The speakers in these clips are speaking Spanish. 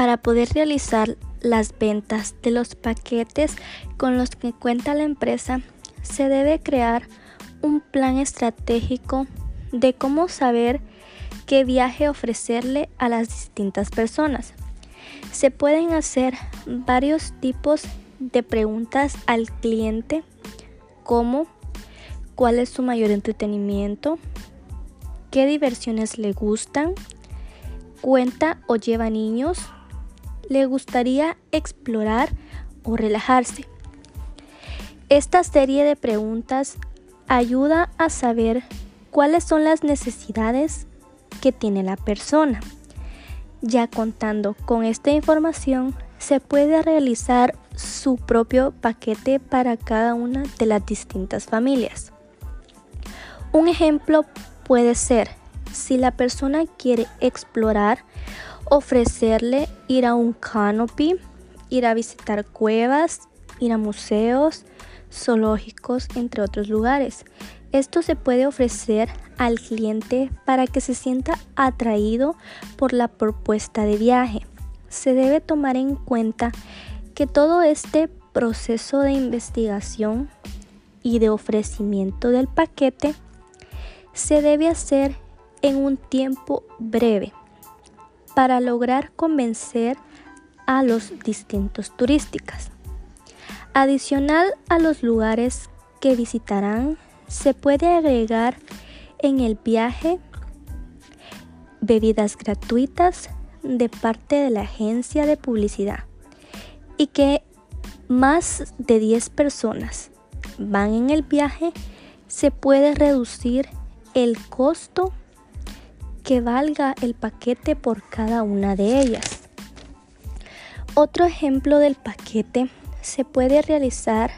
Para poder realizar las ventas de los paquetes con los que cuenta la empresa, se debe crear un plan estratégico de cómo saber qué viaje ofrecerle a las distintas personas. Se pueden hacer varios tipos de preguntas al cliente como cuál es su mayor entretenimiento, qué diversiones le gustan, cuenta o lleva niños, le gustaría explorar o relajarse. Esta serie de preguntas ayuda a saber cuáles son las necesidades que tiene la persona. Ya contando con esta información, se puede realizar su propio paquete para cada una de las distintas familias. Un ejemplo puede ser, si la persona quiere explorar, ofrecerle ir a un canopy, ir a visitar cuevas, ir a museos, zoológicos, entre otros lugares. Esto se puede ofrecer al cliente para que se sienta atraído por la propuesta de viaje. Se debe tomar en cuenta que todo este proceso de investigación y de ofrecimiento del paquete se debe hacer en un tiempo breve para lograr convencer a los distintos turísticos. Adicional a los lugares que visitarán, se puede agregar en el viaje bebidas gratuitas de parte de la agencia de publicidad y que más de 10 personas van en el viaje, se puede reducir el costo que valga el paquete por cada una de ellas. Otro ejemplo del paquete se puede realizar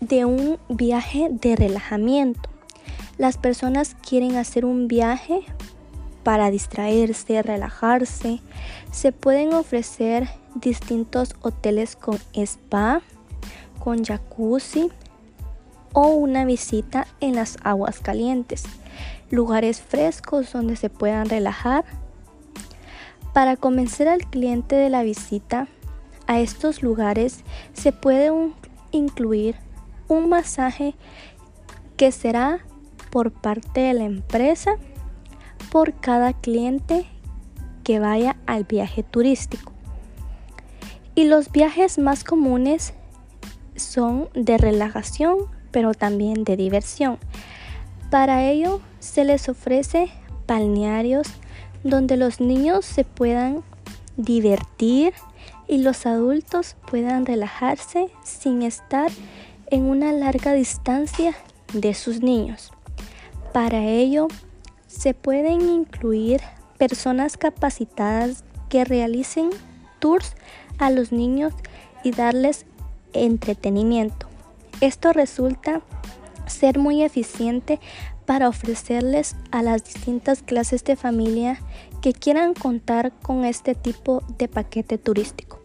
de un viaje de relajamiento. Las personas quieren hacer un viaje para distraerse, relajarse. Se pueden ofrecer distintos hoteles con spa, con jacuzzi, o una visita en las aguas calientes, lugares frescos donde se puedan relajar. Para convencer al cliente de la visita a estos lugares se puede incluir un masaje que será por parte de la empresa por cada cliente que vaya al viaje turístico. Y los viajes más comunes son de relajación pero también de diversión. Para ello se les ofrece balnearios donde los niños se puedan divertir y los adultos puedan relajarse sin estar en una larga distancia de sus niños. Para ello se pueden incluir personas capacitadas que realicen tours a los niños y darles entretenimiento. Esto resulta ser muy eficiente para ofrecerles a las distintas clases de familia que quieran contar con este tipo de paquete turístico.